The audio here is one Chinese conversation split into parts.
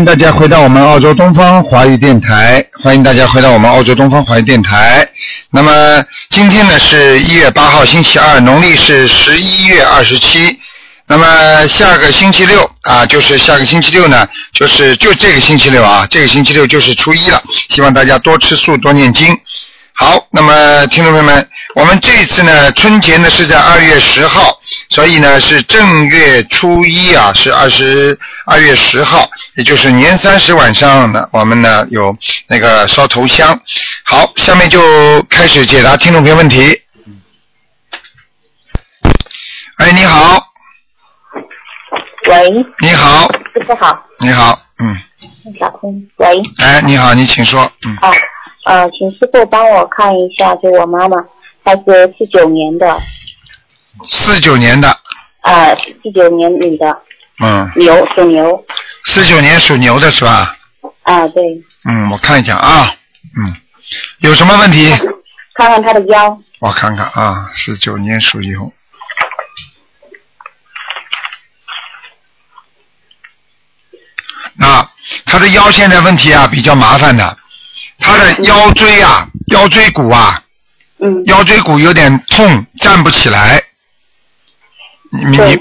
迎大家回到我们澳洲东方华语电台，欢迎大家回到我们澳洲东方华语电台。那么今天呢是一月八号，星期二，农历是十一月二十七。那么下个星期六啊，就是下个星期六呢，就是就这个星期六啊，这个星期六就是初一了。希望大家多吃素，多念经。好，那么听众朋友们，我们这次呢，春节呢是在二月十号，所以呢是正月初一啊，是二十二月十号，也就是年三十晚上呢，我们呢有那个烧头香。好，下面就开始解答听众朋友问题。哎，你好，喂，你好，师傅好，你好，嗯，打通。喂，哎，你好，你请说，嗯，啊，呃，请师傅帮我看一下，就我妈妈，她是四九年的，四九年的，啊，四九年女的，嗯，牛，属牛，四九年属牛的是吧？啊，对，嗯，我看一下啊，嗯，有什么问题？看看他的腰，我看看啊，四九年属牛。啊，他的腰现在问题啊比较麻烦的，他的腰椎啊、腰椎骨啊、嗯，腰椎骨有点痛，站不起来。你你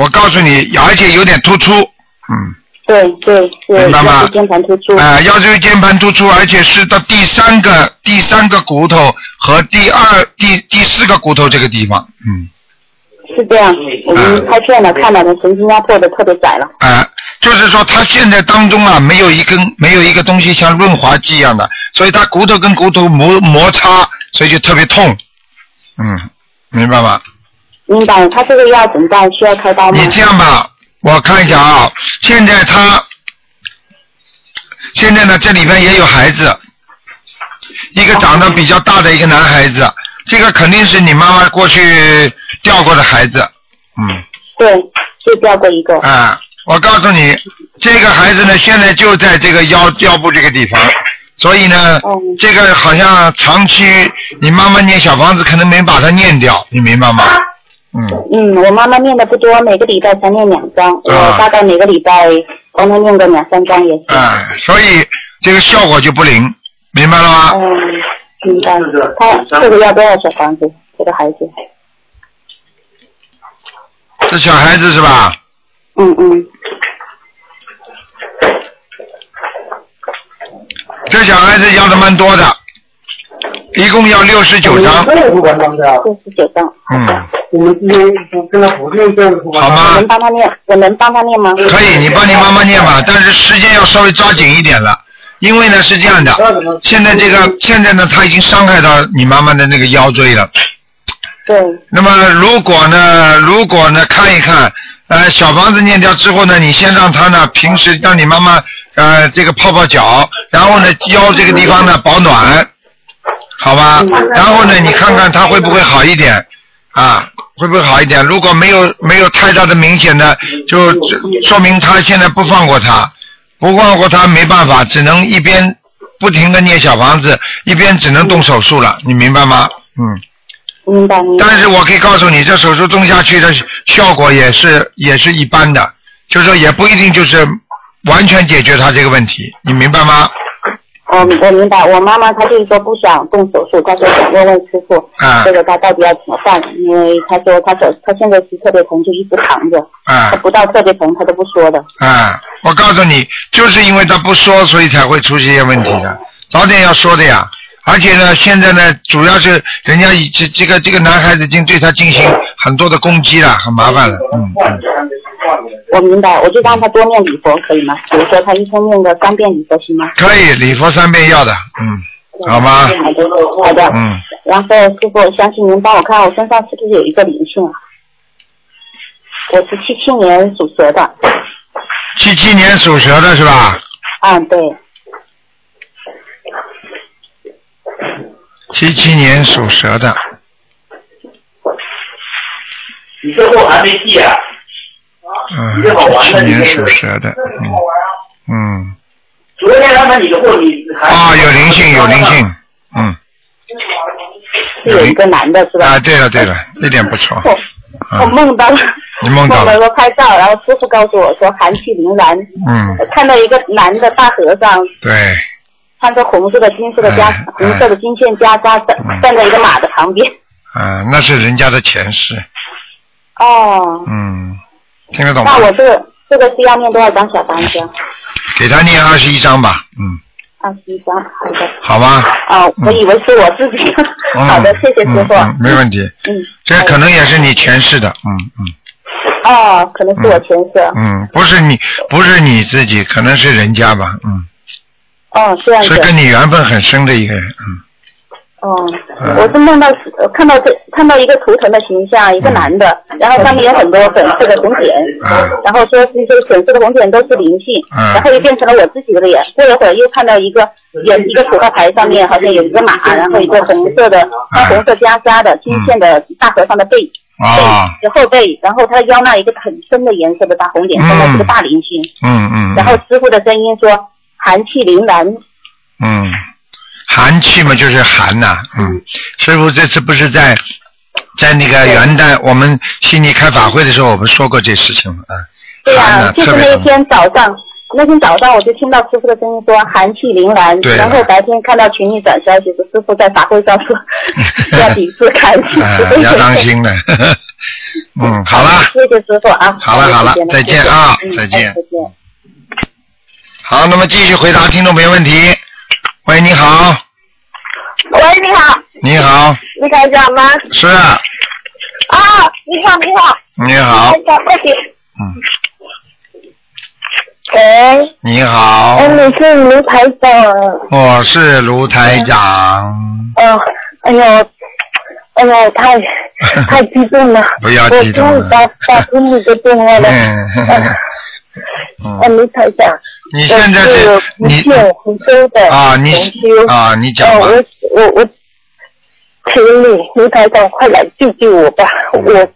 我告诉你，而且有点突出，嗯，对对对明白吗？腰椎间盘突出，啊、腰椎间盘突出，而且是到第三个第三个骨头和第二第第四个骨头这个地方，嗯。是这样，我们拍片了，看到的，神经压迫的特别窄了，啊、就是说他现在当中啊，没有一根没有一个东西像润滑剂一样的，所以他骨头跟骨头摩摩擦，所以就特别痛。嗯，明白吗？明白？他这个要怎么办？需要开刀吗你？这样吧，我看一下啊，现在他现在呢，这里边也有孩子，一个长得比较大的一个男孩子，这个肯定是你妈妈过去掉过的孩子。嗯。对，就掉过一个，啊，我告诉你，这个孩子呢，现在就在这个腰腰部这个地方，所以呢，嗯这个好像长期你妈妈念小房子可能没把它念掉，你明白吗？嗯，嗯，我妈妈念的不多，每个礼拜才念两张，啊我大概每个礼拜帮她念个两三张也行。啊，所以这个效果就不灵，明白了吗？嗯，明白。他这个要多少小房子？这个孩子？这小孩子是吧？嗯嗯，这小孩子要的蛮多的，一共要六十九张，六十九张。嗯，我们之前跟他补定这样好吗？我能帮他念？我能帮他念吗？可以，你帮你妈妈念吧，但是时间要稍微抓紧一点了，因为呢是这样的，现在这个现在呢他已经伤害到你妈妈的那个腰椎了。对，那么如果呢，如果呢看一看，呃，小房子念掉之后呢，你先让他呢平时让你妈妈呃这个泡泡脚，然后呢腰这个地方呢保暖，好吧？然后呢你看看他会不会好一点啊？会不会好一点？如果没有没有太大的明显的，就就说明他现在不放过他，不放过他没办法，只能一边不停的念小房子，一边只能动手术了，你明白吗？嗯。明白明白。但是我可以告诉你，这手术动下去的效果也是也是一般的，就是说也不一定就是完全解决他这个问题，你明白吗？哦，我明白。我妈妈她就是说不想动手术，她说想问问师傅，啊这个她到底要怎么办？因为她说她手她现在是特别疼，就一直躺着，啊她不到特别疼她都不说的。啊！我告诉你，就是因为她不说，所以才会出这些问题的，早点要说的呀。而且呢，现在呢，主要是人家已这这个这个男孩子已经对他进行很多的攻击了，很麻烦了，嗯嗯。我明白，我就让他多念礼佛可以吗？比如说他一天念个三遍礼佛行吗？可以，礼佛三遍要的，嗯，好吗？好的，好的。嗯，然后师傅，相信您帮我看我身上是不是有一个灵性啊？我是七七年属蛇的，七七年属蛇的是吧？嗯对，七七年属蛇的，你这货还没寄啊？嗯，七七年属蛇的，嗯嗯，昨天他们你的货你还啊，有灵性，有灵性，嗯，是有一个男的是吧？啊，对了对了，一点不错，我我梦到了，你梦到了。梦了说拍照，然后师傅告诉我说寒气凛然，嗯，看到一个男的大和尚，对，穿着红色的金色的加哎红色的金线袈裟，站嗯站在一个马的旁边。啊，那是人家的前世，哦，嗯，听得懂吗那？我这个这个是要念多少张小单子？给他念二十一张吧，嗯，二十一张，好的。好吧？啊，我以为是我自己。嗯、好的，谢谢师傅。嗯嗯，没问题。嗯。这可能也是你前世的，嗯嗯哦，可能是我前世。嗯，不是你，不是你自己，可能是人家吧，嗯，哦，这样子。是。跟你缘分很深的一个人，嗯。哦，嗯。我是梦到呃看到这看到一个图腾的形象，一个男的，然后上面有很多粉色的红点，嗯。然后说这些粉色的红点都是灵性，嗯。然后又变成了我自己的脸。过了一会儿又看到一个有一个扑克牌上面好像有一个马，然后一个红色的穿红色袈裟的金线的大和尚的背。啊，背后背，然后他腰那一个很深的颜色的大红点，嗯。真的是个大灵性。嗯嗯，然后师傅的声音说寒气凌然，嗯，寒气嘛就是寒呐、嗯，师傅这次不是在在那个元旦我们悉尼开法会的时候，我们说过这事情吗？啊，对寒呐、呀、就是那天早上，那天早上我就听到师傅的声音说寒气凌然，对然后白天看到群里转消息说师傅在法会上说 要抵制寒气，啊，要当心了。嗯，好了，谢谢师傅啊。好了好了再见啊再见哎再见。好，那么继续回答听众朋友问题。喂，你好，喂，你好，你好，你台长吗？是，啊，你好，你好，你好台，长，快点。嗯，喂，你好哎，，你是卢台长。我是卢台长。哦，哎呦，哎呦，太 太激动了。不要激动了我终于打打通你的电话了。嗯嗯，嗯，卢台长，你现在我是你州的啊，你。啊，你讲。我我我，请你卢台长快来救救我吧！嗯我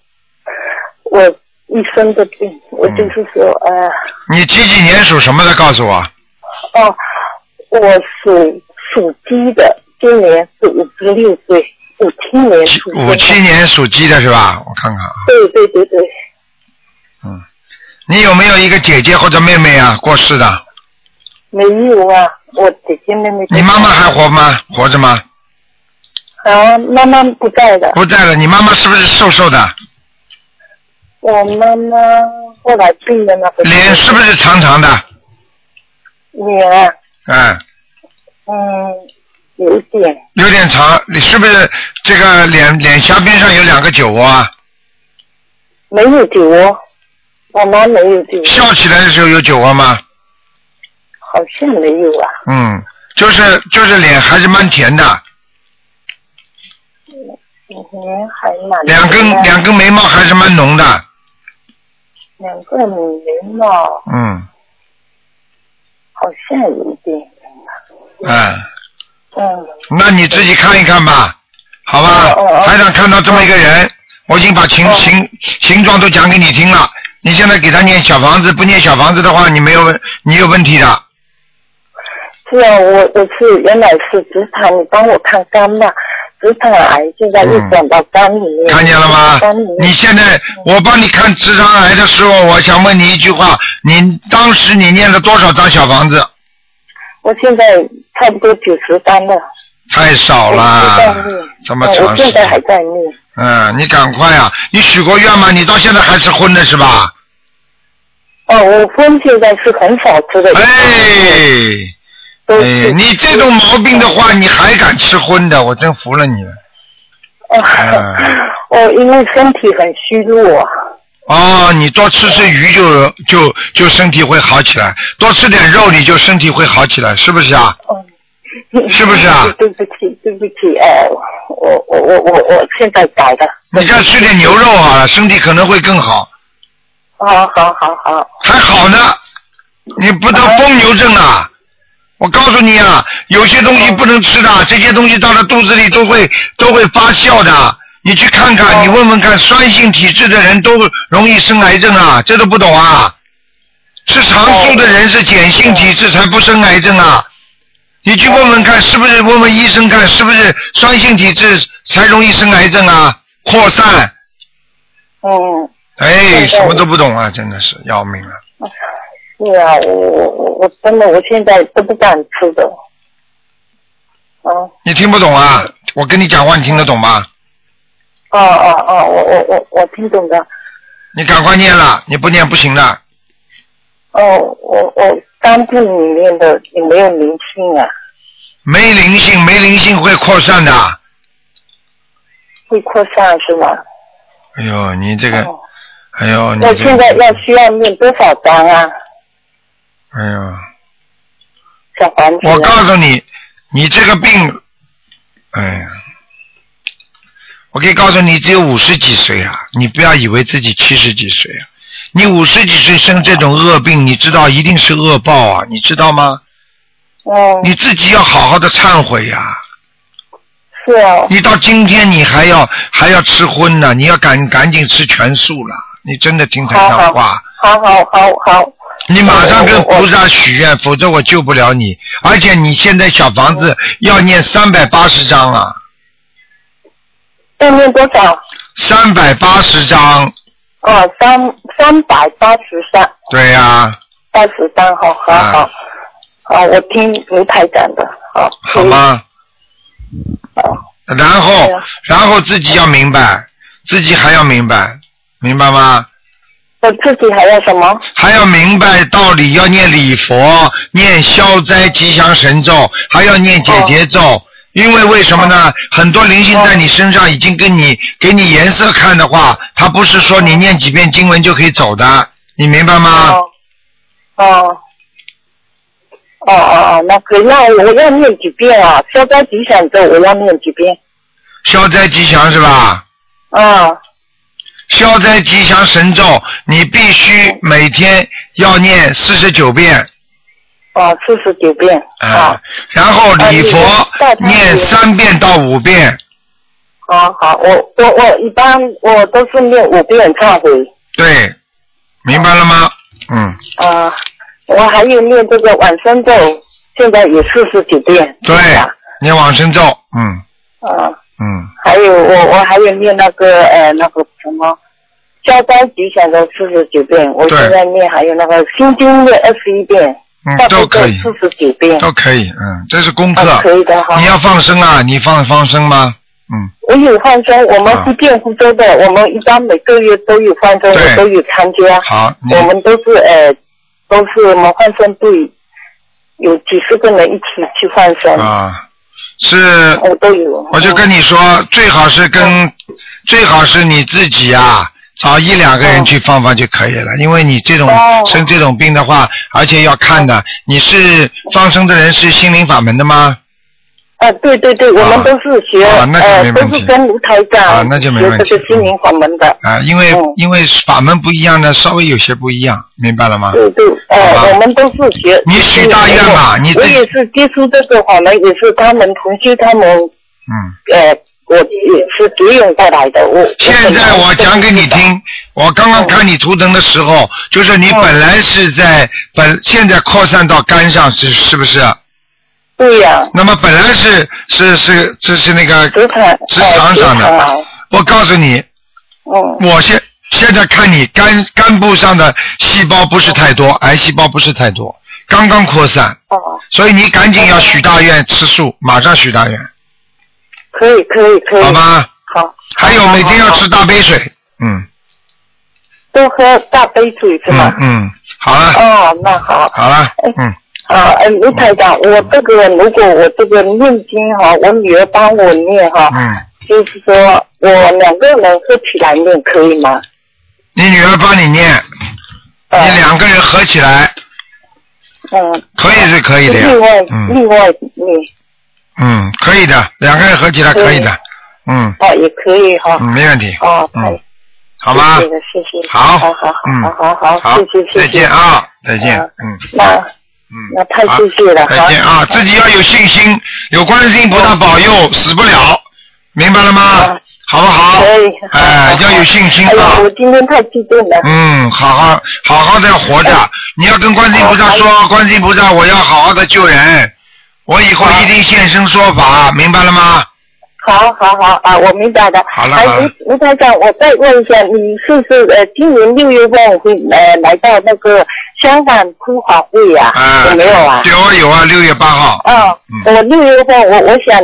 我一生的病，我就是说，呃，你几几年属什么的？告诉我。哦，我属属鸡的，今年是五十六岁，五七年属五七年属鸡的是吧？我看看啊，对对对对，嗯，你有没有一个姐姐或者妹妹啊？过世的？没有啊，我姐姐妹妹你妈妈还活吗？活着吗？啊，妈妈不在了，不在了。你妈妈是不是瘦瘦的？我妈妈后来病的那个脸是不是长长的？脸啊，嗯，嗯，有一点，有点长。你是不是这个脸脸颊边上有两个酒窝啊？没有酒窝，我妈没有笑起来的时候有酒窝吗？好像没有啊。嗯，就是就是脸还是蛮甜的，脸还蛮两根两根眉毛还是蛮浓的。两个眉毛嗯好像有一点，嗯，嗯，那你自己看一看吧，好吧哦哦哦？台长看到这么一个人，我已经把形哦形形状都讲给你听了。你现在给他念小房子，不念小房子的话，你没有问，你有问题的。是啊，我我是原来是直肠，你帮我看肝嘛，直肠癌现在又转到肝里面，嗯看见了吗肝里？面你现在我帮你看直肠癌的时候，我想问你一句话：你当时你念了多少张小房子？我现在差不多九十张了，太少了念，这么嗯长时我现在还。在念，嗯，你赶快啊！你许过愿吗？你到现在还吃荤的是吧？哦，我荤现在是很少吃的，哎。哎，你这种毛病的话，你还敢吃荤的？我真服了你了。哦 嗯哦，因为身体很虚弱，哦，你多吃吃鱼就就就身体会好起来，多吃点肉你就身体会好起来，是不是啊？嗯，是不是啊对不起，对不起，哎，我我我我我现在改的，你再吃点牛肉好了，身体可能会更好。好好好好，还好呢，你不得疯牛症啊！我告诉你啊，有些东西不能吃的，这些东西到了肚子里都会都会发酵的。你去看看，你问问看，酸性体质的人都容易生癌症啊，这都不懂啊？吃长素的人是碱性体质才不生癌症啊。你去问问看，是不是问问医生看，是不是酸性体质才容易生癌症啊？扩散，嗯，哎，什么都不懂啊，真的是要命了。是啊，我我我我真的我现在都不敢吃的。哦，你听不懂啊？我跟你讲话，你听得懂吗？哦哦哦，我我我我听懂的。你赶快念了，你不念不行的。哦，我我肝部里面的有没有灵性啊？没灵性，没灵性会扩散的。会扩散是吗？哎呦，你这个，哦哎呦，你这那现在，要需要念多少章啊？哎呦，小房子、啊。我告诉你，你这个病，哎呀，我可以告诉你，只有五十几岁啊！你不要以为自己七十几岁啊！你五十几岁生这种恶病，你知道一定是恶报啊！你知道吗？哦，你自己要好好的忏悔呀、是啊，你到今天你还要还要吃荤呢，你要赶赶紧吃全素了。你真的听台好好上话，好好好好，你马上跟菩萨许愿，否则我救不了你。而且你现在小房子要念三百八十章啊，要念多少？三百八十章，哦，三三百八十三，对呀、八十三，好好啊好，好，我听卢台长的，好，好吗？好，然后然后自己要明白，自己还要明白，明白吗？我自己还要什么？还要明白道理，要念礼佛，念消灾吉祥神咒，还要念解结咒。因为为什么呢？很多灵性在你身上已经跟你给你颜色看的话，它不是说你念几遍经文就可以走的，你明白吗？哦，哦，哦哦哦，那可以，那我要念几遍啊？消灾吉祥咒我要念几遍？消灾吉祥是吧？啊，消灾吉祥神咒，你必须每天要念四十九遍。哦，四十九遍，啊，，然后礼佛念三遍到五遍，好好，我我我一般我都是念五遍忏悔，对，明白了吗？嗯，啊，我还有念这个往生咒，现在也四十九遍，对念往生咒，嗯。啊，嗯，还有我我还有念那个呃那个什么消灾吉祥的四十九遍，我现在念还有那个心经念二十一遍，都可以四十九遍，都可以，嗯，这是功课。啊可以的哈你。要放生啊？你放放生吗？嗯，我有放生，我们啊福建福州的，我们一般每个月都有放生，都有参加。好，我们都是呃，都是我们放生队，有几十个人一起去放生，啊，是，我都有。我就跟你说，最好是跟，最好是你自己啊，找一两个人嗯去放放就可以了，因为你这种哦生这种病的话，而且要看的，你是放生的人是心灵法门的吗？啊，对对对，我们都是学啊那就呃没，问题都是跟卢台长啊那就没问题学这个心灵法门的。啊，因为、嗯因为法门不一样呢，稍微有些不一样，明白了吗？对对，好吧呃，我们都是学。你许大愿嘛你这我也是接触这个法门，也是他们同学他们嗯。呃，我也是结缘过来的。我现在我讲给你听，我刚刚看你图腾的时候，就是你嗯本来是在本现在扩散到肝上是是不是？对呀，那么本来是是是这是那个直肠直肠上的。我告诉你，嗯我现现在看你肝肝部上的细胞不是太多，癌细胞不是太多，刚刚扩散，哦，所以你赶紧要许大愿吃素，马上许大愿，可以可以可以。好吧？好。还有每天要。吃大杯水，嗯好多喝大杯水是吧嗯？嗯，好了哦，那好。好了哎，嗯。啊，哎，卢台长，我这个如果我这个念经哈，我女儿帮我念哈，嗯，就是说我两个人合起来念可以吗？你女儿帮你念，呃你两个人合起来，嗯，可以是可以的呀另外嗯另外念嗯，可以的，两个人合起来可以的，嗯哦也可以哈。嗯，没问题，哦，太嗯，好吧谢？谢。好好好嗯好好好，好谢谢谢谢。再见啊，再见，嗯嗯那嗯，那太谢谢了再见啊，自己要有信心，有观世音菩萨保佑，死不了，明白了吗好？好不好？哎要有信心啊我。今天太激动了。嗯，好好好好的活着，你要跟观世音菩萨说，观世音菩萨，我要好好的救人，我以后一定现身说法，明白了吗？好好好啊，我明白的。好了好了卢卢台长，我再问一下，你是不是呃今年六月份会呃来到那个香港普法会啊？啊，有没有啊？有啊有啊，六月八号。啊，嗯我六月份我我想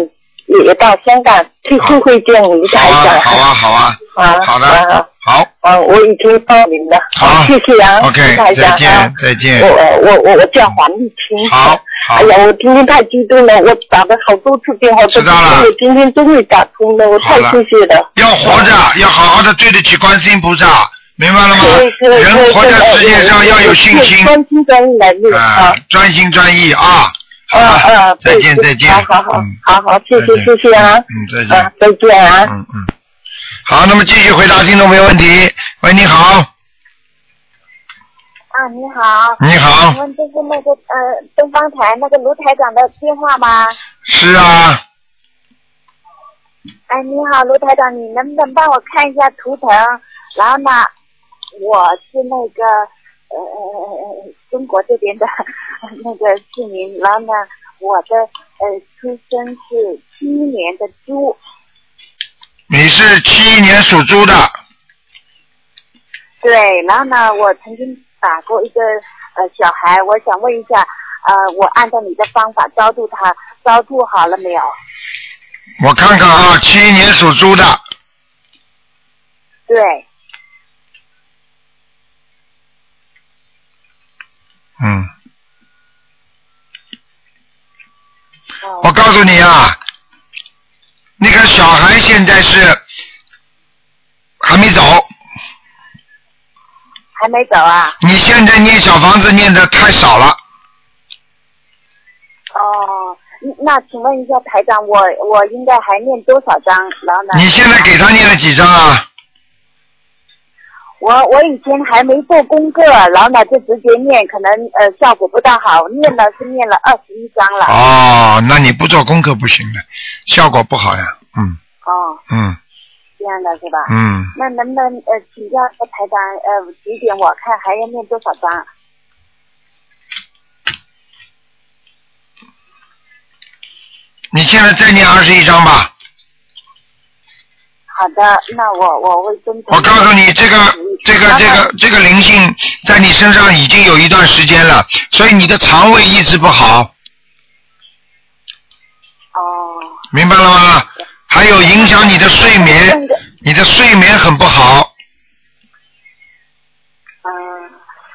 也到香港去会会见卢台好啊长。好啊好啊，啊，好的啊好啊，我已经报名了。好谢谢啊 OK，再见啊再见我呃我我我叫黄丽清。好好哎呀，我今天太激动了，我打了好多次电话，知道了我今天终于打通了，我太谢谢了。要活着，要好好的对得起观世音菩萨，明白了吗？人活在世界上要有信心，专心专意来录啊啊。，专心专意啊！好啊啊，，再见再见，好好好嗯，好好，谢谢谢谢啊，嗯，再见啊，，再见啊。嗯嗯。好，那么继续回答听众朋友问题。喂，你好，啊，你好。你好请，问这是那个呃东方台那个卢台长的电话吗？是啊，哎，你好，卢台长，你能不能帮我看一下图腾？然后呢，我是那个呃呃呃呃中国这边的那个市民，然后呢，我的呃出生是七一年的猪，你是七一年属猪的，对，然后呢，我曾经打过一个呃小孩，我想问一下，呃，我按照你的方法超度他，超度好了没有？我看看啊，七一年属猪的，对，嗯，哦。我告诉你啊，那个小孩现在是还没走，还没走啊？你现在念小房子念的太少了，哦，那请问一下台长，我我应该还念多少章？然后呢？你现在给他念了几张啊？我我以前还没做功课，然后呢就直接念，可能呃效果不大好，念了是念了二十一章了。哦，那你不做功课不行的，效果不好呀。嗯哦，嗯这样的是吧？嗯，那能不能呃请教台长呃几点我看还要念多少章？你现在再念二十一章吧。好的，那我我会遵从。我告诉你，这个这个这个这个灵性在你身上已经有一段时间了，所以你的肠胃一直不好，哦，明白了吗？还有影响你的睡眠，你的睡眠很不好。嗯，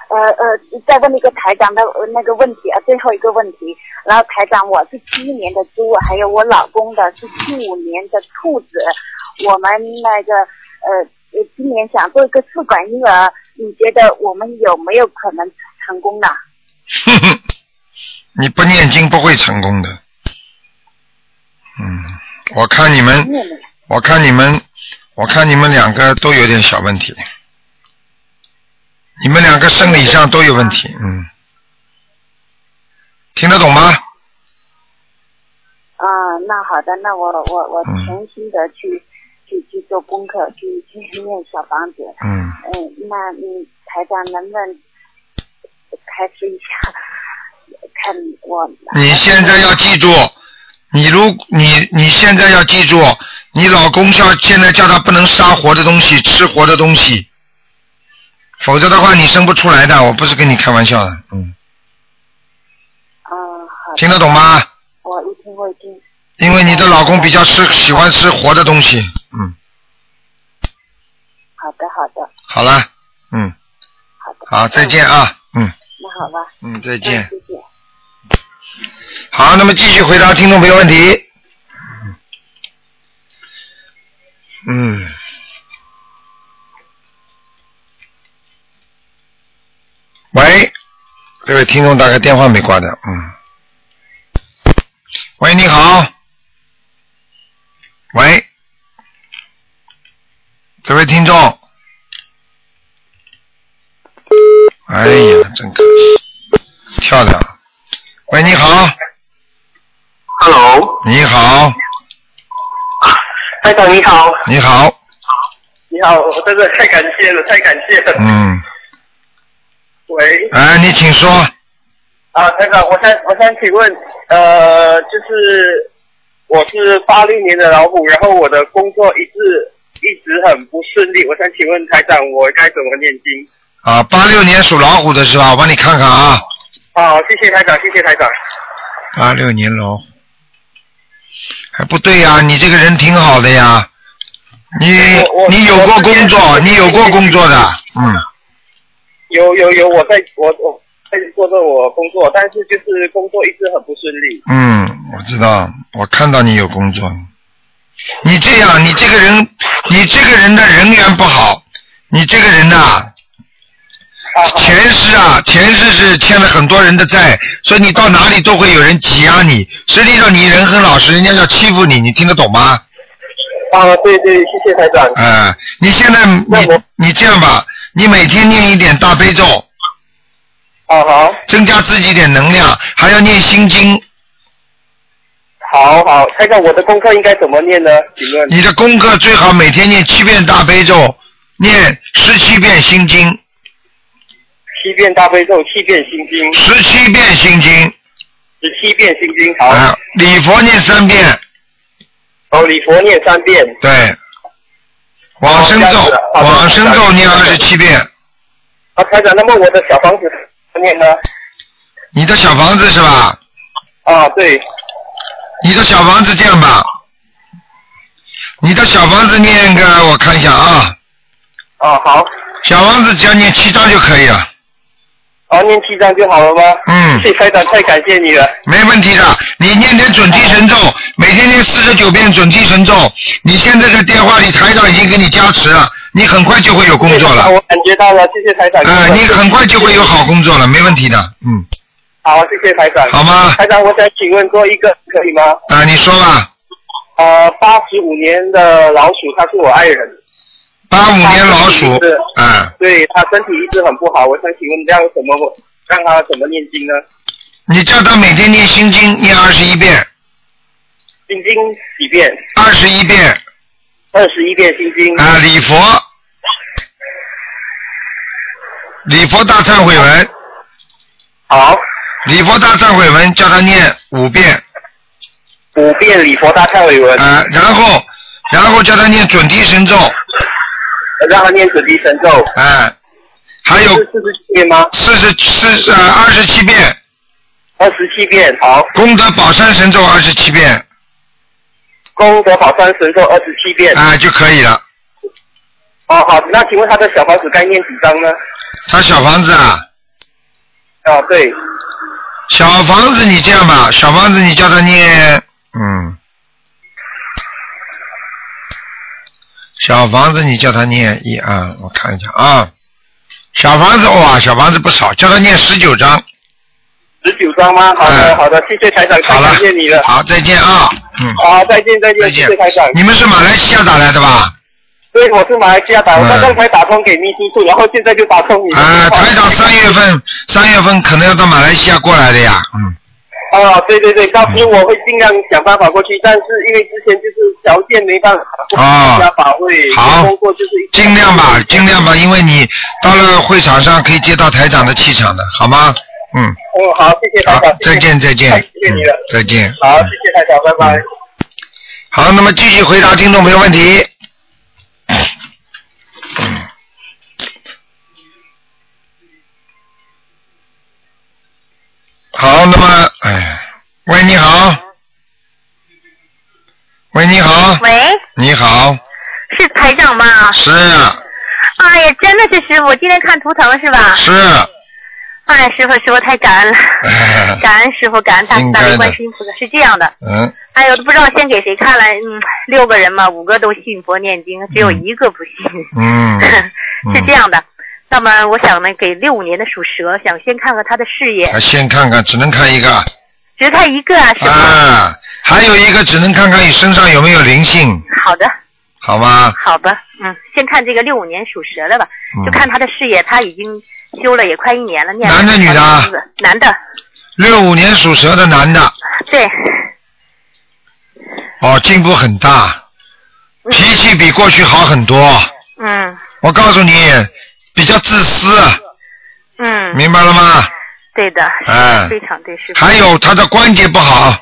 呃呃，再问一个台长的呃那个问题啊，最后一个问题。然后台长，我是七一年的猪，还有我老公的是七五年的兔子。我们那个呃呃，今年想做一个试管婴儿，你觉得我们有没有可能成功呢？哼哼，你不念经不会成功的。嗯，我看你们，我看你们，我看你们两个都有点小问题，你们两个生理上都有问题，嗯，听得懂吗？啊，那好的，那我我我嗯诚心的去、去去做功课，去去念小房子。嗯，嗯，那你台长能不能开示一下？看我。你现在要记住，你如你你现在要记住，你老公叫现在叫他不能杀活的东西，吃活的东西，否则的话你生不出来的。我不是跟你开玩笑的，嗯，嗯，好。听得懂吗？我一听会听。因为你的老公比较吃喜欢吃活的东西，嗯，好的，好的，好了，嗯，好的。好，再见啊，嗯那好吧。嗯，再嗯见。谢谢。好，那么继续回答听众朋友问题。嗯。喂，这位听众大概电话没挂掉，嗯。喂，你好。喂，这位听众。哎呀，真可惜，跳掉了。喂，你好，Hello，你好，台长你好，你好，你好，我真的太感谢了，太感谢了。嗯，喂，哎，你请说，啊，台长，我想我想请问，呃，就是我是八六年的老虎，然后我的工作一直一直很不顺利，我想请问台长，我该怎么念经？啊，八六年属老虎的是吧？我帮你看看啊，好，谢谢台长，谢谢台长。八六年老虎，还不对呀、你这个人挺好的呀，你你有过工作，你有过工作的，嗯，有有有，我在我我在做着我工作，但是就是工作一直很不顺利。嗯，我知道，我看到你有工作。你这样，你这个人，你这个人的人缘不好，你这个人呐、啊，前世啊，前世是欠了很多人的债，所以你到哪里都会有人挤压你。实际上你人很老实，人家要欺负你，你听得懂吗？啊，对对，谢谢台长。啊、你现在你你这样吧，你每天念一点大悲咒，啊好，增加自己一点能量，还要念心经。好好，台长，我的功课应该怎么念呢？请问？你的功课最好每天念七遍大悲咒，念十七遍心经，七遍大悲咒，七遍心经，十七遍心经，十七遍心经。好，啊，礼佛念三遍，哦，礼佛念三遍。对，往生咒往生咒念二十七遍。啊，台长，那么我的小房子怎么念呢？你的小房子是吧？啊，对，你的小房子这样吧，你的小房子念个我看一下啊，啊好，小房子只要念七章就可以了，啊念七张就好了吗？嗯谢谢台长，太感谢你了。没问题的。你念点准提神咒，每天念四十九遍准提神咒。你现在在电话里，台长已经给你加持了，你很快就会有工作了。啊我感觉到了，谢谢台长。啊、你很快就会有好工作了，没问题的。嗯，好，谢谢台长。好吗？台长，我想请问做一个可以吗？啊、你说吧。呃，八十五年的老鼠，他是我爱人。八五年老鼠是，啊、对他身体一直很不好，我想请问这样怎么让他怎么念经呢？你叫他每天念心经，念二十一遍，心经几遍？二十一遍，二十一遍心经。啊、礼佛，礼佛大忏悔文，好，礼佛大忏悔文叫他念五遍，五遍礼佛大忏悔文，啊、然后然后叫他念准提神咒，让他念准提神咒。啊、还有是四十七遍吗？四十四呃二十七遍，二十七遍。好，功德宝山神咒二十七遍，功德宝山神咒二十七遍。啊、就可以了。哦，好，那请问他的小房子该念几张呢？他小房子啊，哦，对，小房子你这样吧，小房子你叫他念，嗯，小房子你叫他念一啊，我看一下啊，小房子哇，小房子不少，叫他念十九章。十九张吗？好哎的，好的，谢谢台长，太好了感谢你了。好，再见啊，嗯，好，再见，再见，再见谢谢台长。你们是马来西亚打来的吧？对，我是马来西亚打，我嗯刚刚才打通给秘书处，然后现在就打通你啊，台长三月份三月份可能要到马来西亚过来的呀，嗯，啊，对对对，到时候我会尽量想办法过去，但是因为之前就是条件没办法，不能参加法会，就是尽量吧，尽量吧，因为你到了会场上可以接到台长的气场的，好吗？嗯，哦，好，谢谢台好长，，再见再见，谢谢你了。嗯，再见。好，嗯谢谢台长，拜拜。好，那么继续回答听众朋友问题。好，那么，哎，喂，你好，喂，你好，喂，你好，是台长吗？是。啊哎呀，真的是师傅，今天看图腾是吧？是，哎，师傅，师傅太感恩了，哎。感恩师傅，感恩大慈大悲应该的。观世音菩萨。是这样的，嗯，哎呦，都不知道先给谁看了，嗯，六个人嘛，五个都信佛念经，只有一个不信。嗯，是这样的，那么我想呢，给六五年的属蛇，想先看看他的事业，还先看看，只能看一个。只看一个啊，是吗。啊，还有一个只能看看你身上有没有灵性，好的，好吗？好的，嗯，先看这个六五年属蛇的吧，嗯。就看他的事业，他已经修了也快一年了，念了男的女的？男的，六五年属蛇的男的，对，哦，进步很大，脾气比过去好很多。嗯。我告诉你，比较自私，嗯，明白了吗？对的，哎非常对，师傅。还有他的关节不好，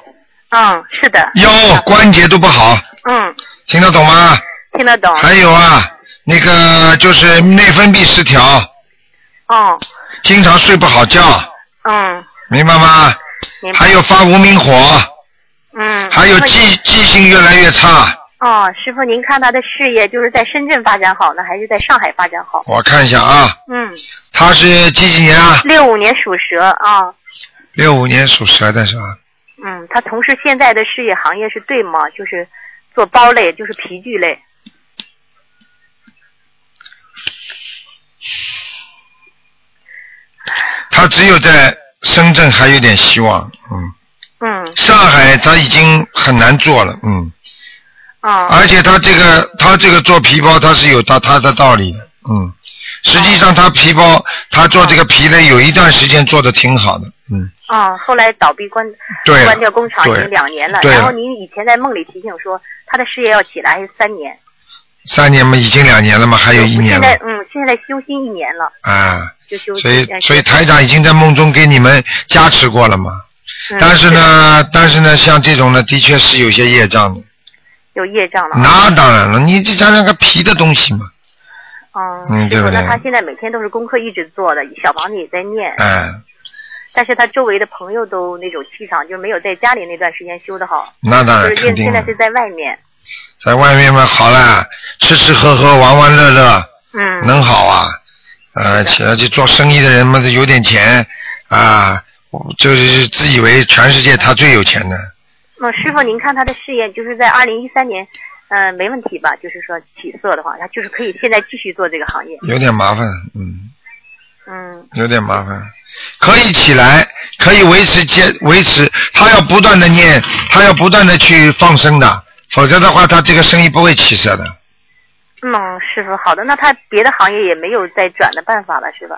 嗯，是的。腰关节都不好，嗯，听得懂吗？听得懂。还有啊，那个就是内分泌失调，哦，经常睡不好觉，嗯，明白吗？还有发无名火，嗯。还有记记性越来越差。哦，师傅，您看他的事业就是在深圳发展好呢，还是在上海发展好？我看一下啊，嗯，他是几几年啊？六五年属蛇啊。六五年属蛇的是吧？嗯，他从事现在的事业行业是对吗？就是做包类，就是皮具类。他只有在深圳还有点希望，嗯。嗯。上海他已经很难做了，嗯。啊。而且他这个他这个做皮包他是有他他的道理的，嗯。实际上他皮包他做这个皮类有一段时间做的挺好的，嗯。啊，后来倒闭关对关掉工厂已经两年了。然后您以前在梦里提醒说他的事业要起来还是三年，三年嘛，已经两年了嘛，还有一年了现在嗯现在修心一年了，啊。就修所以呃所以台长已经在梦中给你们加持过了嘛。嗯但是呢，但是呢，像这种呢，的确是有些业障的。有业障了。那当然了，你就讲讲个皮的东西嘛，嗯，嗯对不对那他现在每天都是功课一直做的，小房子也在念，哎，但是他周围的朋友都那种气场，就没有在家里那段时间修的好。那当然现现在是在外面。在外面嘛好了，吃吃喝喝，玩玩乐乐，嗯。能好啊？呃，起来去做生意的人嘛，有点钱啊，就是自以为全世界他最有钱的。那师傅，您看他的事业，就是在二零一三年，嗯、没问题吧？就是说起色的话，他就是可以现在继续做这个行业。有点麻烦，嗯，嗯，有点麻烦。可以起来，可以维持坚维持，他要不断的念，他要不断的去放生的，否则的话，他这个生意不会起色的。嗯，师傅，好的，那他别的行业也没有再转的办法了，是吧？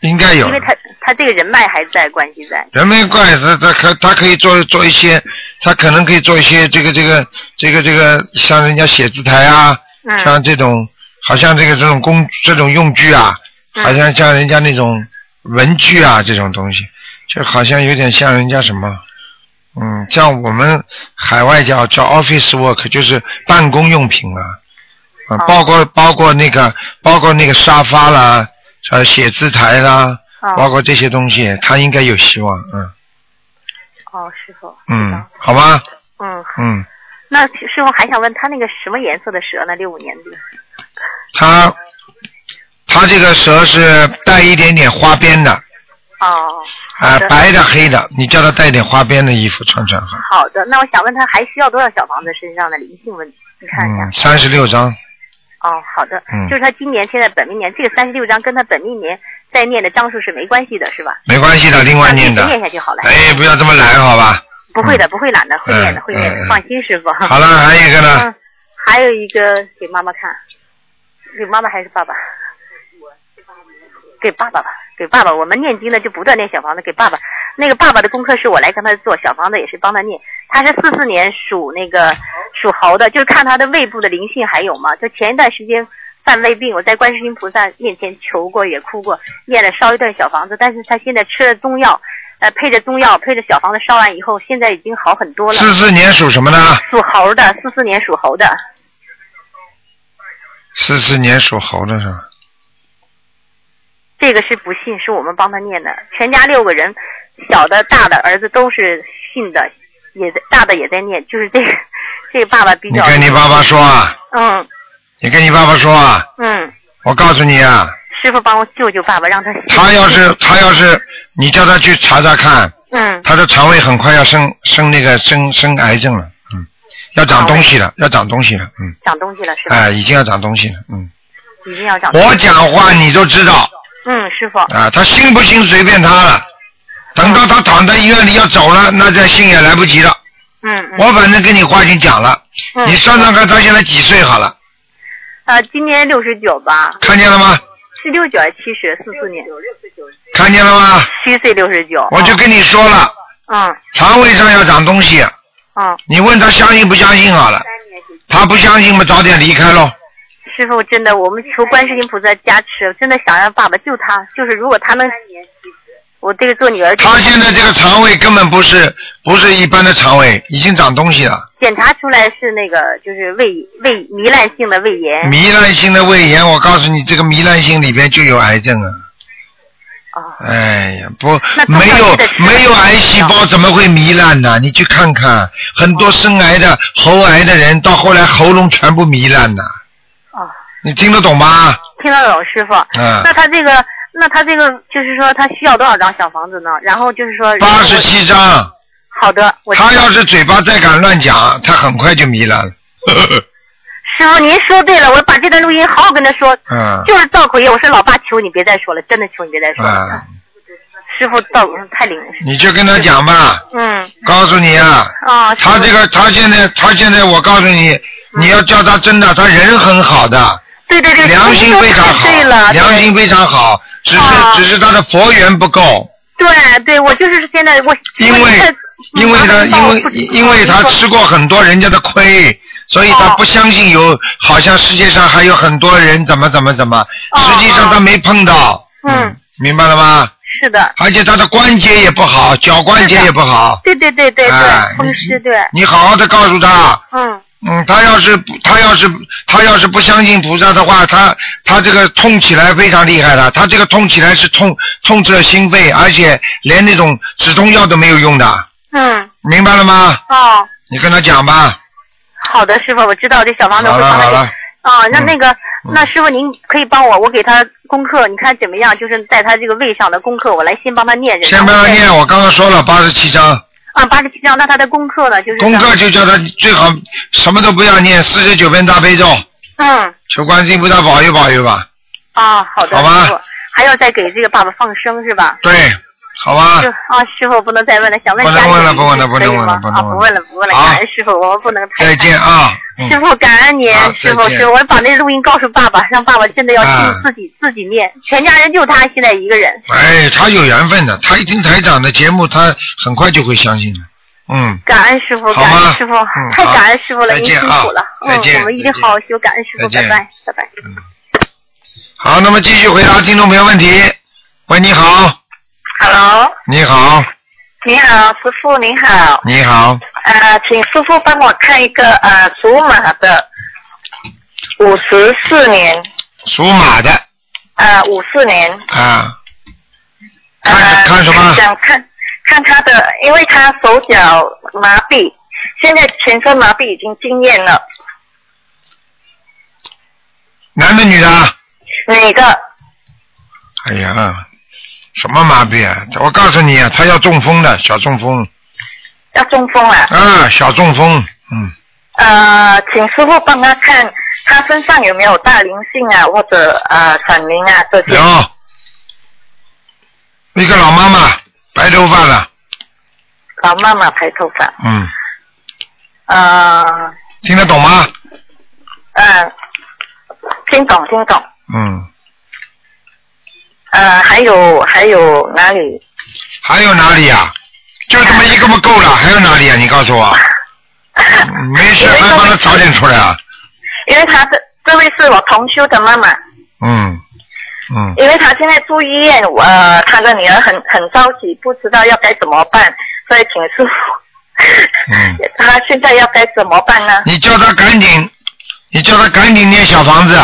应该有。因为他他这个人脉还在，关系在。人脉关系他，他可他可以做做一些，他可能可以做一些这个这个这个这个，像人家写字台啊，嗯。像这种，好像这个这种工这种用具啊，嗯。好像像人家那种文具啊这种东西，就好像有点像人家什么，嗯，像我们海外叫叫 office work，就是办公用品啊，啊，哦。包括包括那个包括那个沙发啦，呃，写字台啦。哦包括这些东西，他应该有希望，嗯哦，师傅。嗯，好吧，嗯，嗯，那师傅还想问他那个什么颜色的蛇呢？六五年的。他他这个蛇是带一点点花边的，哦。啊、白的黑的，你叫他带点花边的衣服穿穿好，好的，那我想问他还需要多少小房子身上的灵性问题？你看一下。嗯，三十六张，哦，好的。嗯就是他今年现在本命年这个三十六章跟他本命年在念的章数是没关系的，是吧？没关系的，另外念的念下就好了。哎，不要这么懒，好吧？不会的，不会懒的，会念的，嗯会念的嗯，放心，师傅。好了，还有一个呢，嗯，还有一个给妈妈看，给妈妈还是爸爸？给爸爸吧，给爸爸。我们念经呢就不断念小房子给爸爸。那个爸爸的功课是我来跟他做，小房子也是帮他念。他是四四年属那个属猴的，就是看他的胃部的灵性还有吗？就前一段时间犯胃病，我在观世音菩萨面前求过，也哭过，念了烧一段小房子，但是他现在吃了中药，呃，配着中药，配着小房子烧完以后，现在已经好很多了。四四年属什么呢？属猴的，四四年属猴的。四四年属猴的是吧？这个是不信，是我们帮他念的。全家六个人，小的、大的儿子都是信的，也在大的也在念。就是这个，这个爸爸比较你较。跟你爸爸说啊，嗯你跟你爸爸说啊，嗯，我告诉你啊，师傅帮我救救爸爸，让他。他要是他要是你叫他去查查看，嗯他的肠胃很快要生生那个生生癌症了，嗯，要长东西了，要长东西了，嗯，长东西了是吧？哎，已经要长东西了，嗯，已经要长。我讲话你都知道嗯，师傅。啊，他信不信随便他了，等到他躺在医院里要走了，那再信也来不及了。嗯嗯。我反正跟你话已经讲了，嗯你算算看他现在几岁好了，呃，今年六十九吧？看见了吗？是六九还是七十？四四年。看见了吗？七岁六十九。我就跟你说了，嗯肠胃上要长东西，嗯，你问他相信不相信好了，他不相信嘛，早点离开喽。师傅真的，我们求观世音菩萨加持，真的想让爸爸救他，就是如果他能，我这个做女儿。他现在这个肠胃根本不是不是一般的肠胃，已经长东西了。检查出来是那个就是胃胃糜烂性的胃炎。糜烂性的胃炎，我告诉你，这个糜烂性里边就有癌症啊。哦。哎呀，不，没有没有癌细胞怎么会糜烂呢？你去看看，很多生癌的喉癌的人，到后来喉咙全部糜烂的。哦。你听得懂吗？听得懂，师傅。嗯。那他这个。那他这个就是说，他需要多少张小房子呢？然后就是说，八十七张。好的，我。他要是嘴巴再敢乱讲，他很快就糜烂了。师傅，您说对了，我把这段录音好好跟他说。嗯。就是造口业，我说老爸，求你别再说了，真的求你别再说了。嗯。师傅道太灵了。你就跟他讲吧。嗯。告诉你啊。啊。他这个，他现在，他现在，我告诉你，你要叫他真的，他人很好的。对对对。良心非常好。对了。良心非常好。只是只是他的佛缘不够。对对，我就是现在我。因为因为他因为因为他吃过很多人家的亏，所以他不相信有好像世界上还有很多人怎么怎么怎么，实际上他没碰到。嗯。明白了吗？是的。而且他的关节也不好，脚关节也不好。对对对对对，风湿对。你好好的告诉他。嗯。嗯，他要是他要是他要是不相信菩萨的话，他他这个痛起来非常厉害的，他这个痛起来是痛痛彻心肺，而且连那种止痛药都没有用的。嗯。明白了吗？哦。你跟他讲吧。好的，师傅，我知道这小房子会帮他。好了好了。啊，那那个，那师傅您可以帮我，我给他功课，你看怎么样？就是在他这个胃上的功课，我来先帮他念。先帮他念，我刚刚说了八十七章。啊，八十七章，那他的功课呢？就是功课就叫他最好什么都不要念，四十九遍大悲咒。嗯。求观世音菩萨保佑保佑吧。啊，好的。好吧。还要再给这个爸爸放生是吧？对，好吧。啊，师傅不能再问了，想问家不问了，不问了，不能问了，啊，不问了，不问了，感恩师傅，我们不能。再见啊。师傅，感恩您，师傅，师傅，我把那录音告诉爸爸，让爸爸现在要自自己自己念，全家人就他现在一个人。哎，他有缘分的，他一听台长的节目，他很快就会相信的。嗯。感恩师傅，感恩师傅，太感恩师傅了，您辛苦了。再见我们一定好好修，感恩师傅，拜拜，拜拜。嗯。好，那么继续回答听众朋友问题。喂，你好。Hello。你好。你好，师傅，你好。你好。呃，请师傅帮我看一个呃属马的，五十四年。属马的。呃，五四年。啊。看看什么？想看看他的，因为他手脚麻痹，现在全身麻痹已经经验了。男的女的？女的。哎呀，什么麻痹啊？我告诉你啊，他要中风的，小中风。要中风啊？啊，小中风，嗯。呃，请师傅帮他看，他身上有没有大灵性啊，或者呃闪灵啊这些。有。一个老妈妈，白头发了。老妈妈白头发。嗯。呃。听得懂吗？嗯，听懂听懂。嗯。呃，还有还有哪里？还有哪里呀？就这么一个不够了，还有哪里啊？你告诉我。没事，还帮他早点出来啊。因为他这这位是我同修的妈妈。嗯嗯。因为他现在住医院，呃，他的女儿很很着急，不知道要该怎么办，所以请师傅。嗯。他现在要该怎么办呢？你叫他赶紧，你叫他赶紧念小房子。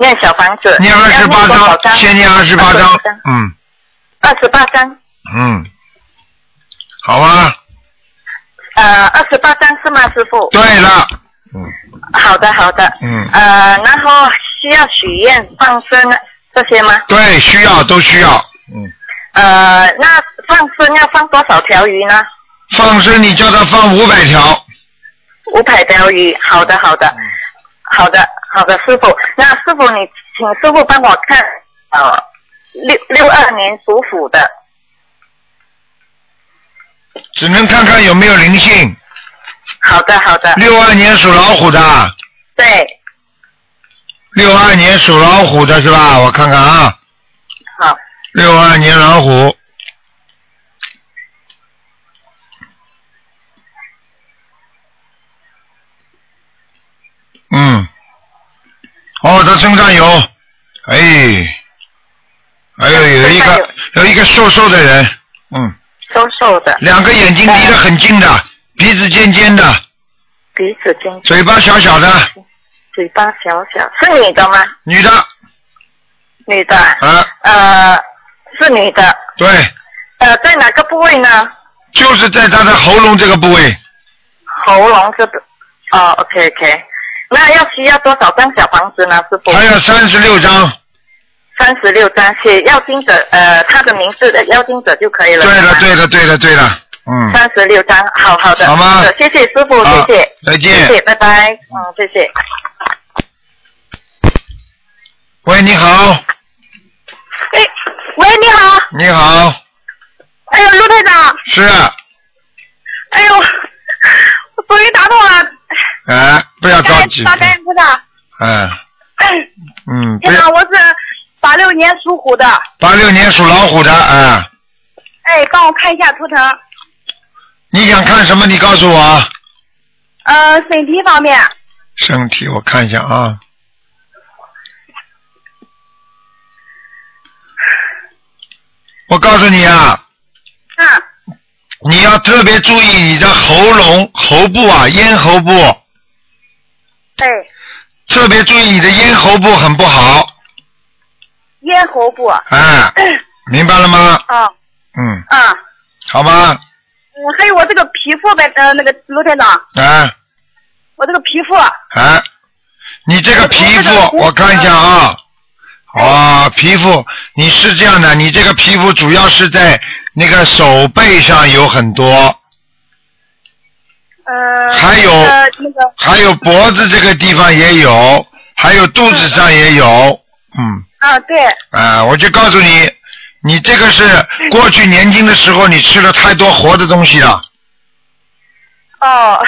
念小房子。念二十八章，先念二十八章。嗯。二十八章。嗯。好啊。呃，二十八章是吗，师傅？对了。嗯。好的，好的。嗯。呃，然后需要许愿、放生这些吗？对，需要，都需要。嗯。呃，那放生要放多少条鱼呢？放生，你叫他放五百条。五百条鱼，好的，好的，好的，好的，师傅。那师傅，你请师傅帮我看，呃，六六二年属虎的。只能看看有没有灵性。好的，好的。六二年属老虎的。对。六二年属老虎的是吧？我看看啊。好。六二年老虎。嗯。哦，他身上有，哎，还有。有一个有一个瘦瘦的人，嗯，瘦瘦的，两个眼睛离得很近的，鼻子尖尖的，鼻子尖，嘴巴小小的，嘴巴小小，是女的吗？女的，女的，啊，呃，是女的，对，呃，在哪个部位呢？就是在他的喉咙这个部位，喉咙这个，哦，OK OK，那要需要多少张小房子呢，师傅？还有三十六张。三十六张，写要经者，呃，他的名字的要经者就可以了。对了，对了，对了，对了，嗯，三十六张，好好的，好吗？谢谢师傅，谢谢，再见。谢谢，拜拜，嗯，谢谢。喂，你好，哎，喂，你好，你好，哎呦，陆队长，是，哎呦，我终于打通了，哎，不要着急，感恩大感恩菩萨，哎，嗯，不先生，我是八六年属虎的，八六年属老虎的，哎，哎，帮我看一下图腾，你想看什么？你告诉我，呃，身体方面，身体我看一下啊，我告诉你啊，啊，你要特别注意你的喉咙、喉部啊、咽喉部，哎，特别注意你的咽喉部很不好，咽喉部，哎，明白了吗？啊。嗯，啊，好吗？嗯，还有我这个皮肤呗，呃，那个卢台长，啊。我这个皮肤，啊，你这个皮肤，我看一下啊，啊，皮肤，你是这样的，你这个皮肤主要是在那个手背上有很多，呃，还有那个那个，还有脖子这个地方也有，还有肚子上也有，嗯，啊，对，啊，我就告诉你，你这个是过去年轻的时候你吃了太多活的东西了，哦，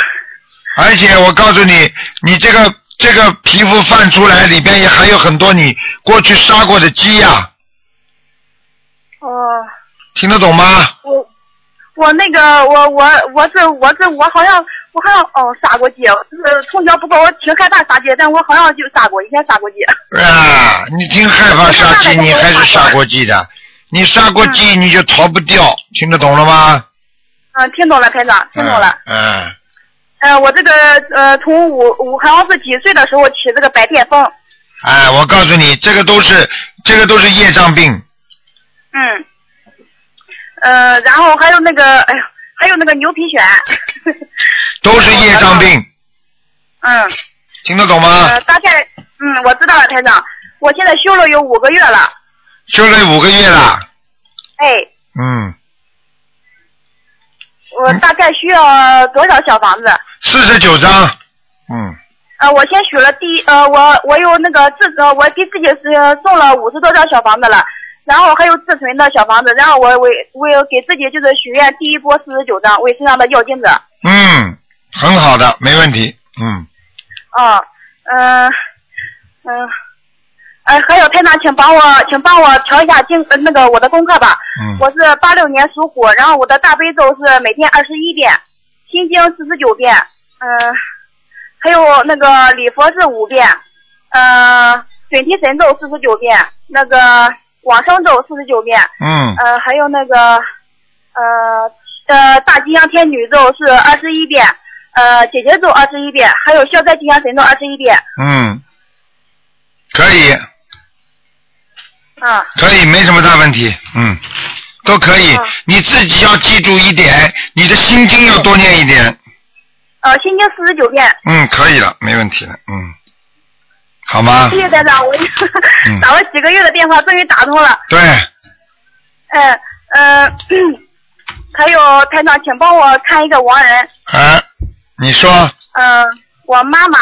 而且我告诉你，你这个这个皮肤泛出来里边也还有很多你过去杀过的鸡呀、哦。听得懂吗？我我那个我我我是我是我好像我好像哦杀过鸡，就是从小不过我挺害怕杀鸡，但我好像就杀过，以前杀过鸡。啊，你挺害怕杀鸡，你还是杀过鸡的。你杀过鸡，你就逃不掉，听得懂了吗？嗯，听懂了，台长，听懂了。嗯。嗯呃，我这个呃，从五五好像是几岁的时候起这个白癜风。哎，我告诉你，这个都是这个都是业障病。嗯。呃，然后还有那个，哎呀，还有那个牛皮癣。都是业障病，嗯。听得懂吗？呃，大概嗯，我知道了，台长。我现在修了有五个月了。修了五个月了，哎，嗯，我大概需要多少小房子？四十九张，嗯，呃，我先许了第一，呃，我我有那个自呃，我给自己是送了五十多张小房子了，然后还有自存的小房子，然后我为为给自己就是许愿第一波四十九张为身上的要金者。嗯，很好的，没问题，嗯，哦，嗯、嗯，呃，还有台长，请帮我，请帮我调一下经呃那个我的功课吧。嗯我是八六年属虎，然后我的大悲咒是每天二十一遍，心经四十九遍，嗯、还有那个礼佛是五遍，嗯，准提神咒四十九遍，那个往生咒四十九遍，嗯。呃，还有那个呃呃大吉祥天女咒是二十一遍，呃姐姐咒二十一遍，还有消灾吉祥神咒二十一遍。嗯，可以，啊。可以，没什么大问题，嗯，都可以。你自己要记住一点，你的心经要多念一点，呃，心经四十九遍。嗯，可以了，没问题了，嗯，好吗？谢？谢台长，我嗯。打了几个月的电话，终于打通了。对，嗯呃，还有台长，请帮我看一个亡人。啊，你说，嗯、我妈妈，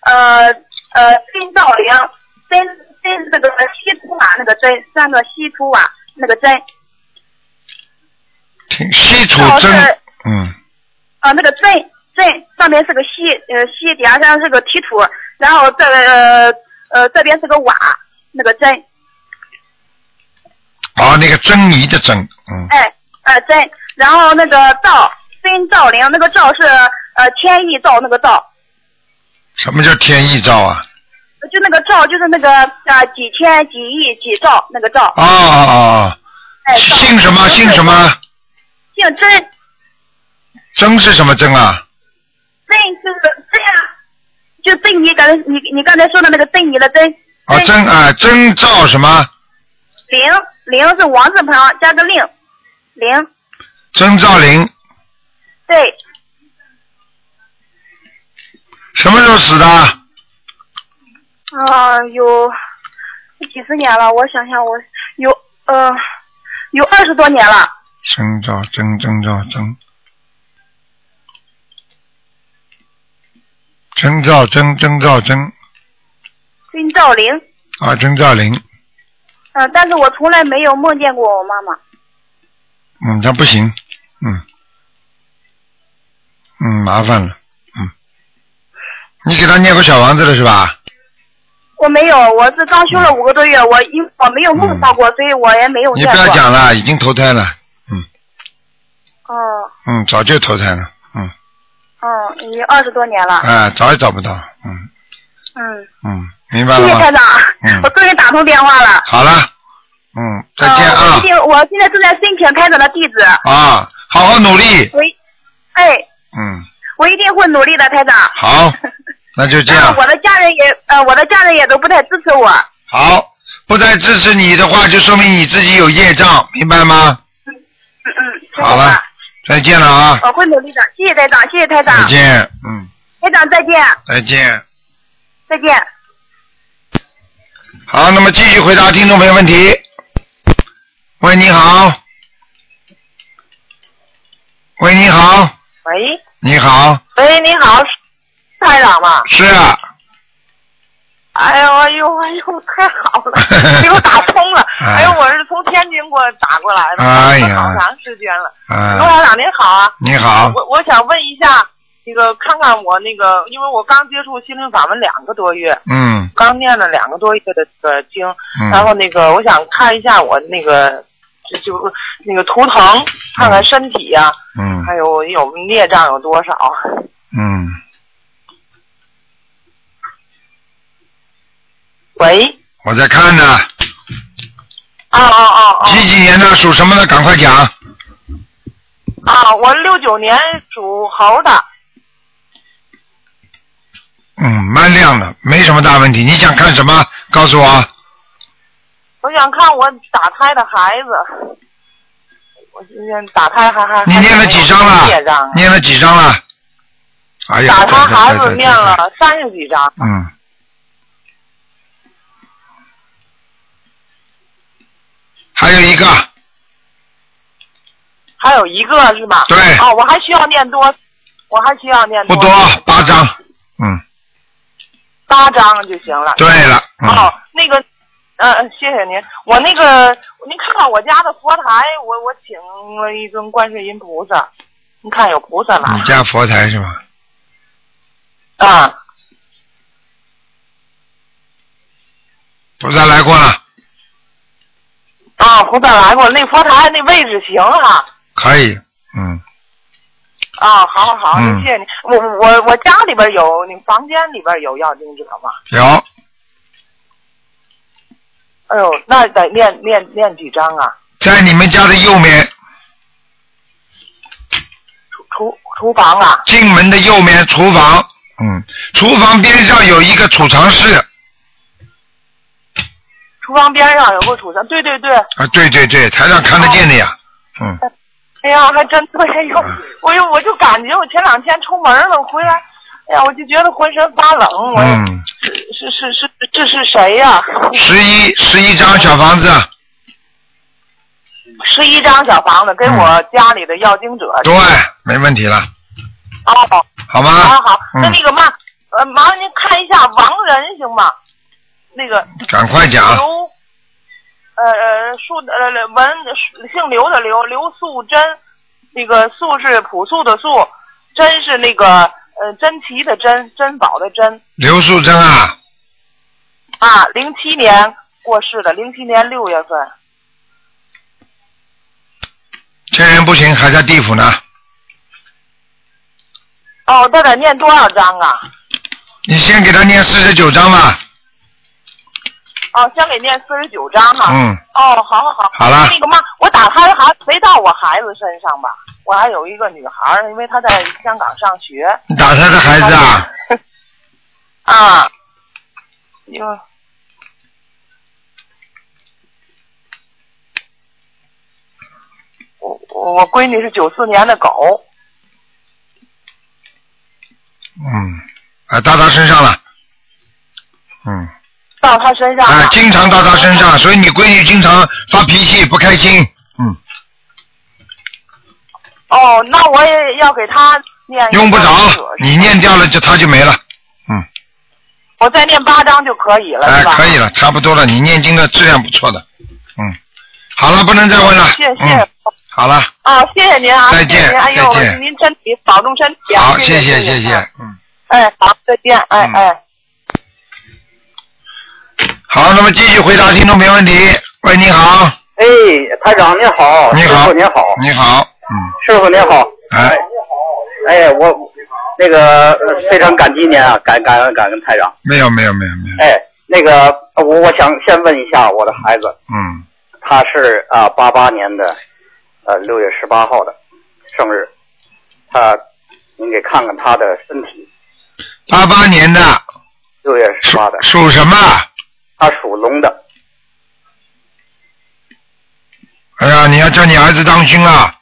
呃呃，甄兆玲，甄甄那个西土瓦那个甄，三个西土瓦那个甄，听西土兆是。真，嗯，啊、那个甄甄上面是个西，呃西底下上是个提土，然后这个呃呃这边是个瓦，那个针，哦，那个珍妮的珍，嗯，哎呃珍，然后那个兆甄兆灵，那个兆是呃天意兆那个兆，什么叫天意照啊？就那个兆，就是那个啊几千几亿几兆那个兆。哦哦哦，哎，姓什么？姓什么？姓甄，曾是什么曾啊？甄就是这样，就甄你刚才你你刚才说的那个甄你的甄。哦，曾啊，曾兆什么？零零是王字旁加个令，零。曾兆林。对。什么时候死的？啊，有几十年了，我想想，我有呃有二十多年了。曾兆曾曾兆曾，曾兆曾曾兆曾曾兆林。啊，曾兆林，嗯、但是我从来没有梦见过我妈妈。嗯，那不行，嗯，嗯，麻烦了，嗯，你给他念过小房子了是吧？我没有，我是刚修了五个多月，我因我没有梦到过，所以我也没有你不。要讲了，已经投胎了，嗯。哦，嗯，早就投胎了，嗯，嗯，已经二十多年了。哎，找也找不到，嗯嗯，嗯，明白了？谢谢台长，嗯我终于打通电话了。好了，嗯，再见啊我现在正在申请台长的地址。啊，好好努力，我一，哎，嗯，我一定会努力的，台长。好，那就这样，我的家人也，呃，我的家人也都不太支持我。好，不再支持你的话，就说明你自己有业障，明白吗？嗯嗯，好了，再见了啊，我会努力的，谢谢台长，谢谢台长。再见，嗯，台长再见，再见。再见。好，那么继续回答听众朋友问题。喂，你好。喂，你好，喂，你好，喂，你好，是台长吗？是啊，哎呦哎呦哎呦，太好了，给我打通了。哎。哎呦，我是从天津给我打过来的，哎呀。好长时间了。啊罗台长您好啊，你好，我我想问一下，那个看看我那个，因为我刚接触心灵法门两个多月，嗯。刚念了两个多月的这个经，嗯。然后那个我想看一下我那个就就那个图腾，看看身体呀、嗯。还有有孽障有多少。嗯，喂，我在看呢，啊啊啊啊！几几年的，属什么的，赶快讲。啊，我六九年属猴的。嗯，蛮亮的，没什么大问题。你想看什么？告诉我。我想看我打胎的孩子，我今天打胎还还你念了几张了？念了几张了？哎呀，打胎孩子念了三十几张，嗯。还有一个，还有一个是吧？对哦，我还需要念多，我还需要念多不多，八张。嗯，八张就行了。对了，嗯，哦，那个，呃，谢谢您。我那个，您看看我家的佛台，我我请了一尊观世音菩萨，您看有菩萨吗你？家佛台是吧？啊，菩萨来过了，啊，菩萨来过，那佛台那位置行哈、可以，嗯，啊，好好谢谢你。我我我家里边有，你房间里边有要经者吗？有哎呦，那得念念念几张啊？在你们家的右面，厨厨房啊？进门的右面厨房，嗯，厨房边上有一个储藏室，厨房边上有个储藏，对对对。啊，对对对，台上看得见的呀，嗯，哎呀，还真对，哎呦，我就我就感觉我前两天出门了，回来，哎呀，我就觉得浑身发冷，我、嗯，是是是，这是谁呀、十一十一张小房子，十一张小房子跟我家里的要经者。对，没问题了，哦，好吗？好好，那嗯。那个嘛，呃，麻烦您看一下亡人行吗？那个赶快讲，刘，呃呃，树呃文姓刘的刘，刘素贞，那个素是朴素的素，珍是那个呃珍奇的珍，珍宝的珍刘素贞啊，啊，零七年过世的，零七年六月份。这人不行，还在地府呢，哦，他得念多少章啊？你先给他念四十九章吧，哦，先给念四十九章哈。嗯。哦，好好好。好了那个妈，我打胎还没到我孩子身上吧？我还有一个女孩，因为她在香港上学。你打胎的孩子啊？啊。哟。我我我闺女是九四年的狗。嗯，啊，到他身上了。嗯。到他身上。啊，经常到他身上，所以你闺女经常发脾气，不开心。嗯。哦，那我也要给他念。用不着，你念掉了就他就没了。嗯我再念八章就可以了，哎？可以了，差不多了。你念经的质量不错的。嗯。好了，不能再问了。谢谢。嗯。好了，啊，谢谢您啊！再见谢谢您哎呦，您身体保重身体啊！好，谢谢谢谢谢。嗯。哎，好，再见，哎哎。好，那么继续回答听众没问题。喂，你好。哎，台长您好，你好师傅您好，你好。嗯师傅您好，哎，你好哎，我那个呃非常感激您啊，感感恩感恩台长。没有没有没有没有。哎，那个我我想先问一下我的孩子，嗯，他是啊八八年的呃六月十八号的生日，他您给看看他的身体，八八年的六月十八的，属什么？他属龙的，哎呀，你要叫你儿子当心啊！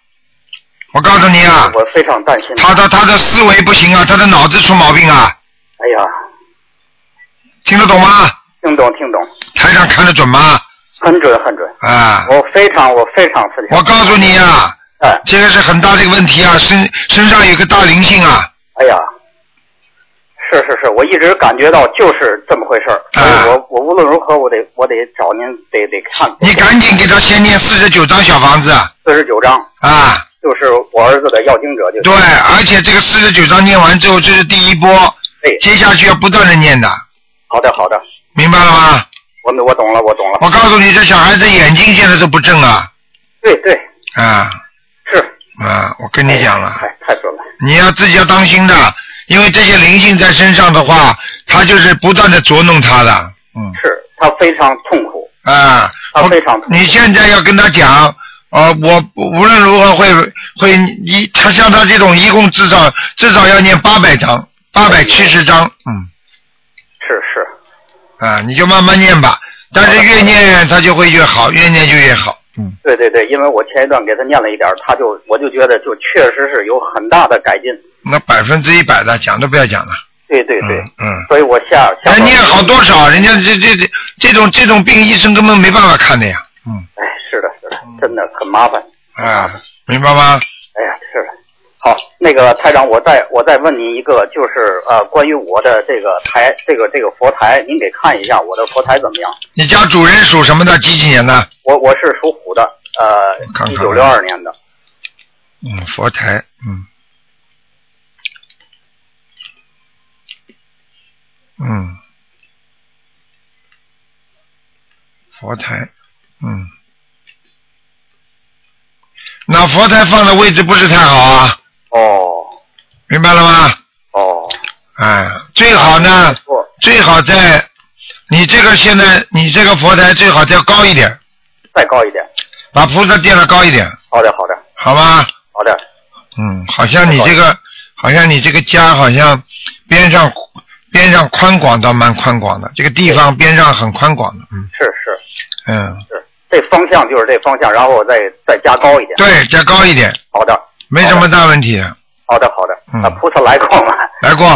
我告诉你啊，我非常担心。他的他的思维不行啊，他的脑子出毛病啊，哎呀，听得懂吗？听懂听懂，台上看得准吗？很准很准，啊，我非常我非常非常，我告诉你啊，哎，这个是很大的一个问题啊，身身上有个大灵性啊，哎呀，是是是，我一直感觉到就是这么回事儿，我我无论如何我得我得找您得得看。你赶紧给他先念四十九张小房子四十九章啊，就是我儿子的要经者，就是对，而且这个四十九章念完之后，这是第一波，对，接下去要不断的念的，好的好的，明白了吗？我我懂了我懂了。我告诉你，这小孩子眼睛现在都不正啊，对对。啊，是。啊，我跟你讲了，哎太准了，你要自己要当心的，因为这些灵性在身上的话，他就是不断的捉弄他的，嗯，是他非常痛苦，啊，他非常痛苦。你现在要跟他讲，呃，我无论如何会会一，他像他这种一共至少至少要念八百章，八百七十章，嗯，是是。啊，你就慢慢念吧，但是越念他就会越好，越念就越好，嗯，对对对，因为我前一段给他念了一点儿，他就我就觉得就确实是有很大的改进，那百分之一百的讲都不要讲了，对对对，嗯，所以我下下人念好多少，人家这这这这种这种病医生根本没办法看的呀，嗯，哎，是的，是的，真的很麻烦。啊，明白吗？哎呀，是的。好，那个台长，我再我再问您一个，就是呃，关于我的这个台，这个这个佛台，您给看一下我的佛台怎么样？你家主人属什么的？几几年的？我我是属虎的，呃，一九六二年的。嗯，佛台，嗯，嗯，佛台，嗯，那佛台放的位置不是太好啊。哦。明白了吗？哦。哎，最好呢，最好在你这个现在你这个佛台最好再高一点，再高一点。把菩萨垫的高一点，好的，好的，好吧？好的。嗯，好像你这个，好像你这个家好像边上边上宽广倒蛮宽广的，这个地方边上很宽广的，嗯是是嗯，是，这方向就是这方向，然后我再再加高一点。对，加高一点，好的，没什么大问题的，好的，好的。嗯那菩萨来过吗？来过，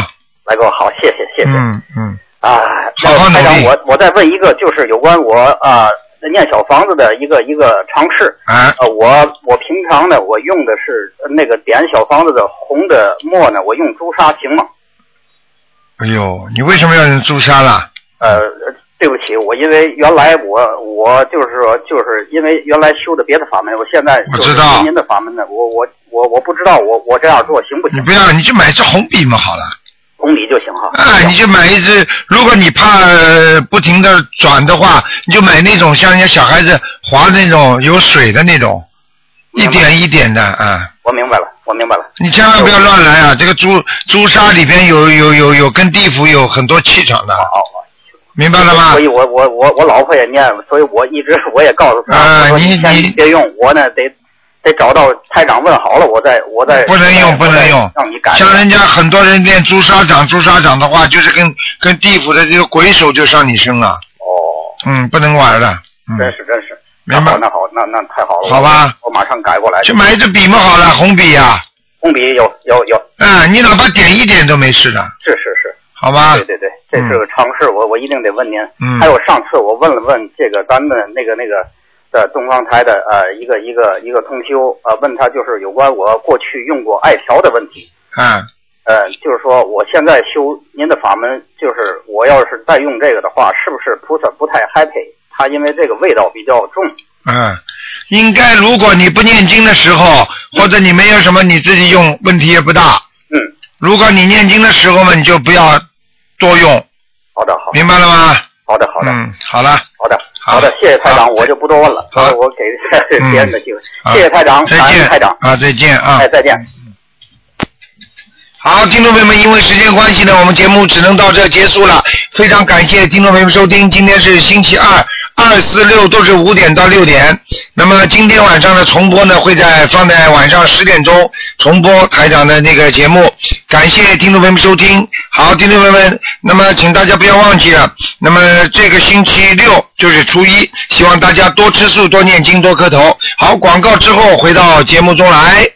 来过，好，谢谢，谢谢。嗯嗯，啊，好好努力台长，我我再问一个，就是有关我啊、念小房子的一个一个尝试。啊。呃，我我平常呢，我用的是呃那个点小房子的红的墨呢，我用朱砂行吗？哎呦，你为什么要用朱砂啦？呃，对不起，我因为原来我我就是说，就是因为原来修的别的法门，我现在就是我知道修您的法门呢，我我我我不知道我我这样做行不行？你不要，你就买支红笔嘛，好了。红笔就行哈。啊，你就买一支，如果你怕呃不停的转的话，你就买那种像人家小孩子划那种有水的那种，一点一点的啊。我明白了，我明白了。你千万不要乱来啊！这个朱朱砂里边有有有有跟地府有很多气场的。好，明白了吗？所以我我我我老婆也念，所以我一直我也告诉她，啊我说你你别用，我呢得得找到台长问好了，我再我再不能用，不能用。让你改。像人家很多人念朱砂掌，朱砂掌的话，就是跟跟地府的这个鬼手就上你身了。哦。嗯，不能玩了。嗯。真是真是。明白那好，那好，那那太好了。好吧我，马上改过来。去买一支笔嘛，好了，红笔呀、红笔有有有。嗯。你哪怕点一点都没事的，是是是。好吧？对对对，这是个常识，我我一定得问您。嗯还有上次我问了问这个咱们那个那个的东方台的呃一个一个一个通修呃问他就是有关我过去用过艾条的问题。嗯，呃，就是说我现在修您的法门，就是我要是再用这个的话，是不是菩萨不太 happy？他因为这个味道比较重。嗯，应该如果你不念经的时候，或者你没有什么，你自己用问题也不大。嗯。如果你念经的时候嘛，你就不要多用。好的，好的。明白了吗？好的，好的。嗯，好了。好的，好的，谢谢台长，我就不多问了，好我我给别人的机会。谢谢台长，再见，台长。啊，再见啊。哎，再见。好，听众朋友们，因为时间关系呢，我们节目只能到这结束了。非常感谢听众朋友们收听，今天是星期二，二四六都是五点到六点。那么今天晚上的重播呢，会在放在晚上十点钟重播台长的那个节目。感谢听众朋友们收听。好，听众朋友们，那么请大家不要忘记了，那么这个星期六就是初一，希望大家多吃素、多念经、多磕头。好，广告之后回到节目中来。